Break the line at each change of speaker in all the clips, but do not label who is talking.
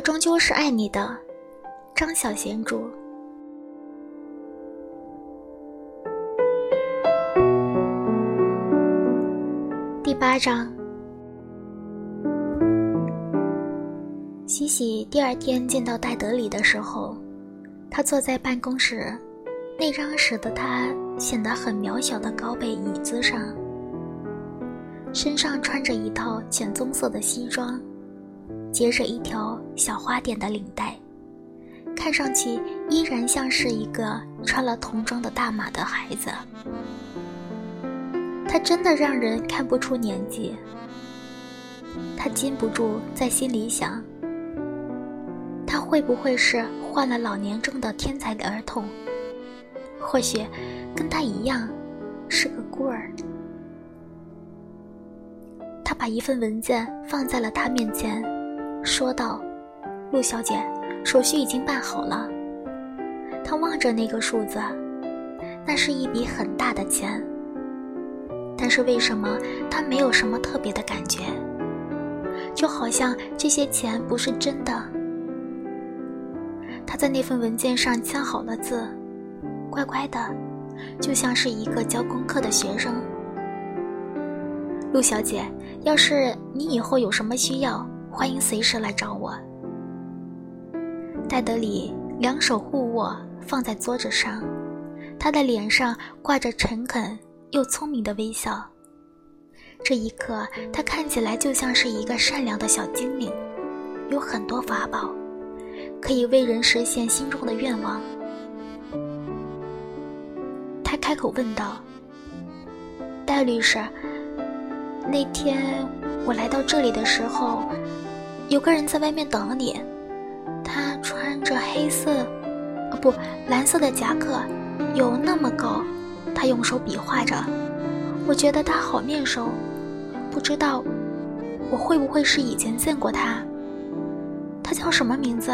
终究是爱你的，张小娴主。第八章。西西第二天见到戴德里的时候，他坐在办公室那张使得他显得很渺小的高背椅子上，身上穿着一套浅棕色的西装，结着一条小花点的领带，看上去依然像是一个穿了童装的大码的孩子。他真的让人看不出年纪。他禁不住在心里想。他会不会是患了老年症的天才的儿童？或许跟他一样，是个孤儿。他把一份文件放在了他面前，说道：“陆小姐，手续已经办好了。”他望着那个数字，那是一笔很大的钱。但是为什么他没有什么特别的感觉？就好像这些钱不是真的。他在那份文件上签好了字，乖乖的，就像是一个教功课的学生。陆小姐，要是你以后有什么需要，欢迎随时来找我。戴德里两手互握放在桌子上，他的脸上挂着诚恳又聪明的微笑。这一刻，他看起来就像是一个善良的小精灵，有很多法宝。可以为人实现心中的愿望。他开口问道：“戴律师，那天我来到这里的时候，有个人在外面等你。他穿着黑色，哦不，蓝色的夹克，有那么高。他用手比划着，我觉得他好面熟，不知道我会不会是以前见过他。他叫什么名字？”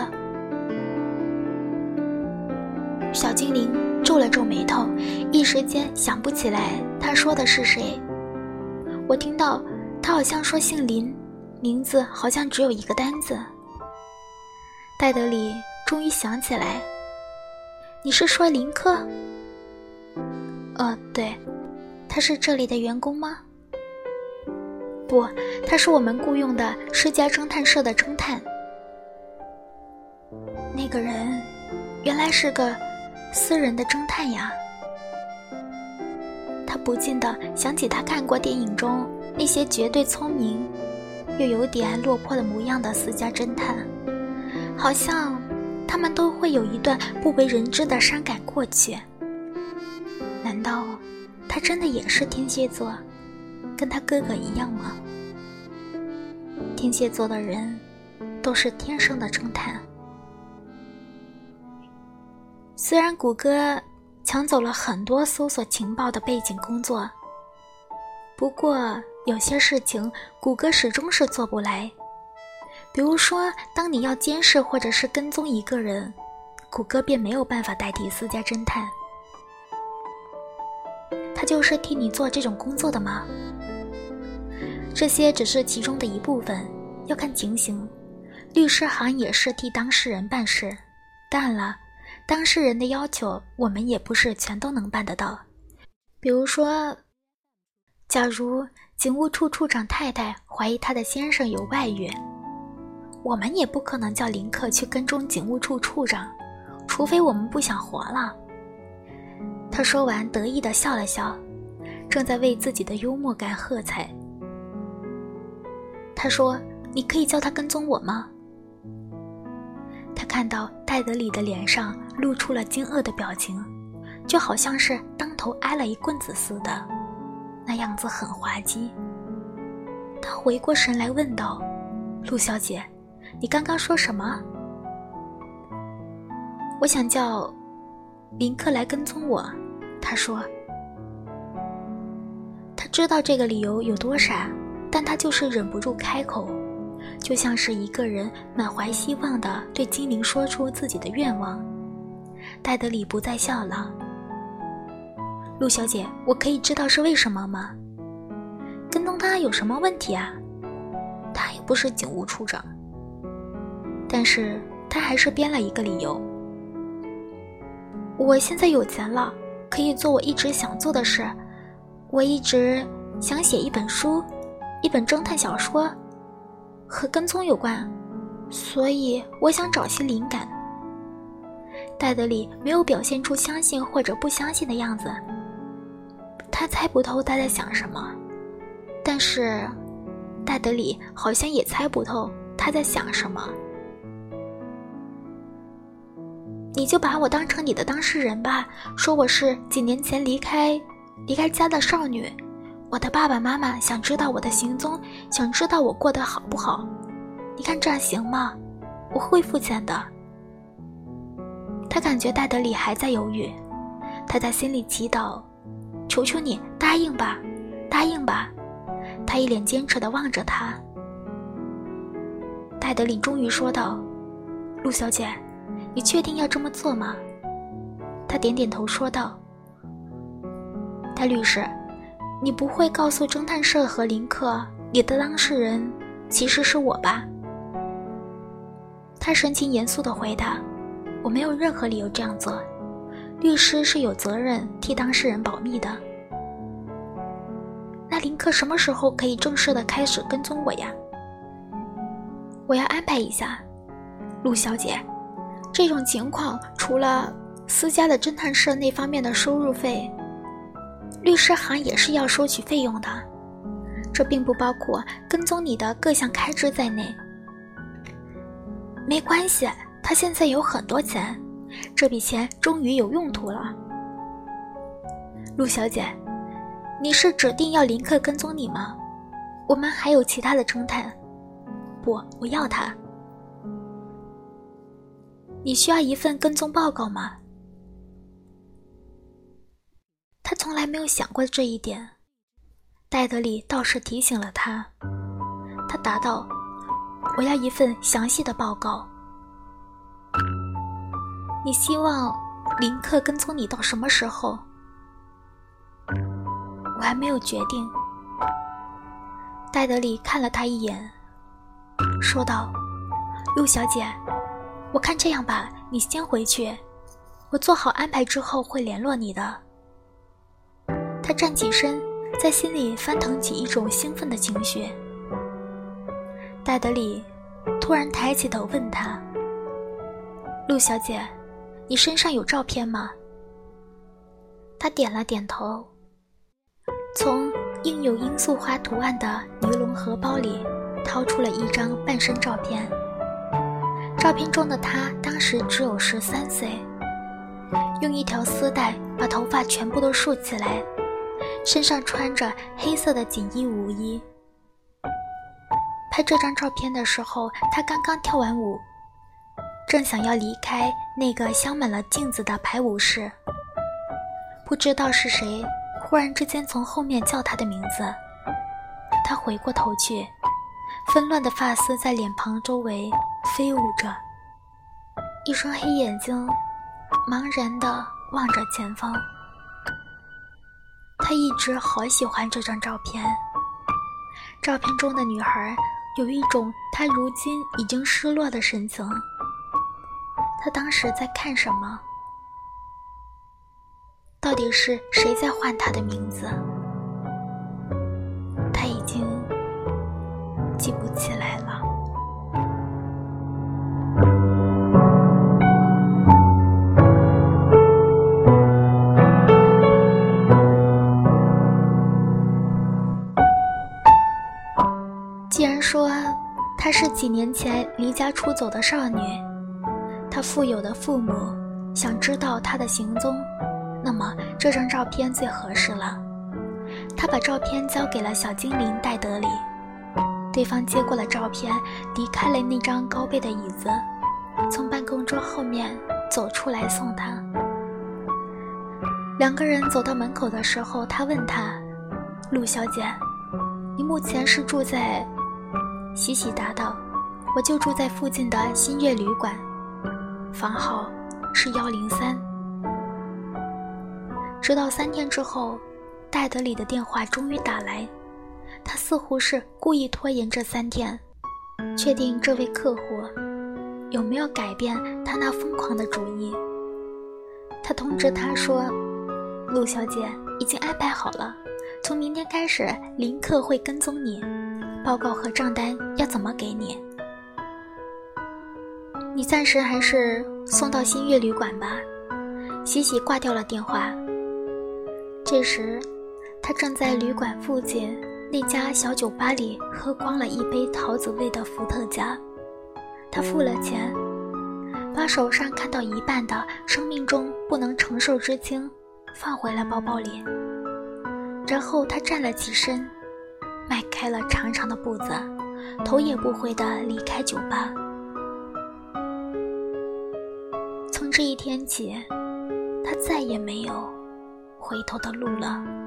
小精灵皱了皱眉头，一时间想不起来他说的是谁。我听到他好像说姓林，名字好像只有一个单字。戴德里终于想起来，你是说林克？呃，对，他是这里的员工吗？不，他是我们雇佣的世家侦探社的侦探。那个人原来是个。私人的侦探呀，他不禁的想起他看过电影中那些绝对聪明，又有点落魄的模样的私家侦探，好像他们都会有一段不为人知的伤感过去。难道他真的也是天蝎座，跟他哥哥一样吗？天蝎座的人都是天生的侦探。虽然谷歌抢走了很多搜索情报的背景工作，不过有些事情谷歌始终是做不来。比如说，当你要监视或者是跟踪一个人，谷歌便没有办法代替私家侦探。他就是替你做这种工作的吗？这些只是其中的一部分，要看情形。律师行也是替当事人办事，当然了。当事人的要求，我们也不是全都能办得到。比如说，假如警务处处长太太怀疑她的先生有外遇，我们也不可能叫林克去跟踪警务处处长，除非我们不想活了。他说完，得意地笑了笑，正在为自己的幽默感喝彩。他说：“你可以叫他跟踪我吗？”他看到戴德里的脸上露出了惊愕的表情，就好像是当头挨了一棍子似的，那样子很滑稽。他回过神来问道：“陆小姐，你刚刚说什么？”“我想叫林克来跟踪我。”他说。他知道这个理由有多傻，但他就是忍不住开口。就像是一个人满怀希望的对精灵说出自己的愿望。戴德里不再笑了。陆小姐，我可以知道是为什么吗？跟踪他有什么问题啊？他也不是警务处长。但是他还是编了一个理由：“我现在有钱了，可以做我一直想做的事。我一直想写一本书，一本侦探小说，和跟踪有关，所以我想找些灵感。”戴德里没有表现出相信或者不相信的样子。他猜不透他在想什么，但是戴德里好像也猜不透他在想什么。你就把我当成你的当事人吧，说我是几年前离开离开家的少女，我的爸爸妈妈想知道我的行踪，想知道我过得好不好。你看这样行吗？我会付钱的。他感觉戴德里还在犹豫，他在心里祈祷。求求你答应吧，答应吧！他一脸坚持地望着他。戴德里终于说道：“陆小姐，你确定要这么做吗？”他点点头说道：“戴律师，你不会告诉侦探社和林克，你的当事人其实是我吧？”他神情严肃地回答：“我没有任何理由这样做。”律师是有责任替当事人保密的。那林克什么时候可以正式的开始跟踪我呀？我要安排一下，陆小姐。这种情况除了私家的侦探社那方面的收入费，律师行也是要收取费用的。这并不包括跟踪你的各项开支在内。没关系，他现在有很多钱。这笔钱终于有用途了，陆小姐，你是指定要林克跟踪你吗？我们还有其他的侦探。不，我要他。你需要一份跟踪报告吗？他从来没有想过这一点，戴德里倒是提醒了他。他答道：“我要一份详细的报告。”你希望林克跟踪你到什么时候？我还没有决定。戴德里看了他一眼，说道：“陆小姐，我看这样吧，你先回去，我做好安排之后会联络你的。”他站起身，在心里翻腾起一种兴奋的情绪。戴德里突然抬起头问他：“陆小姐。”你身上有照片吗？他点了点头，从印有罂粟花图案的尼龙荷包里掏出了一张半身照片。照片中的他当时只有十三岁，用一条丝带把头发全部都束起来，身上穿着黑色的锦衣舞衣。拍这张照片的时候，他刚刚跳完舞。正想要离开那个镶满了镜子的排舞室，不知道是谁忽然之间从后面叫他的名字。他回过头去，纷乱的发丝在脸庞周围飞舞着，一双黑眼睛茫然地望着前方。他一直好喜欢这张照片，照片中的女孩有一种他如今已经失落的神情。他当时在看什么？到底是谁在唤他的名字？他已经记不起来了。既然说她是几年前离家出走的少女。他富有的父母想知道他的行踪，那么这张照片最合适了。他把照片交给了小精灵戴德里，对方接过了照片，离开了那张高背的椅子，从办公桌后面走出来送他。两个人走到门口的时候，他问他：“陆小姐，你目前是住在？”喜喜答道：“我就住在附近的新月旅馆。”房号是幺零三。直到三天之后，戴德里的电话终于打来。他似乎是故意拖延这三天，确定这位客户有没有改变他那疯狂的主意。他通知他说：“陆小姐已经安排好了，从明天开始林克会跟踪你，报告和账单要怎么给你？你暂时还是送到新月旅馆吧。”喜喜挂掉了电话。这时，他正在旅馆附近那家小酒吧里喝光了一杯桃子味的伏特加。他付了钱，把手上看到一半的生命中不能承受之轻放回了包包里。然后他站了起身，迈开了长长的步子，头也不回地离开酒吧。这一天起。他再也没有回头的路了。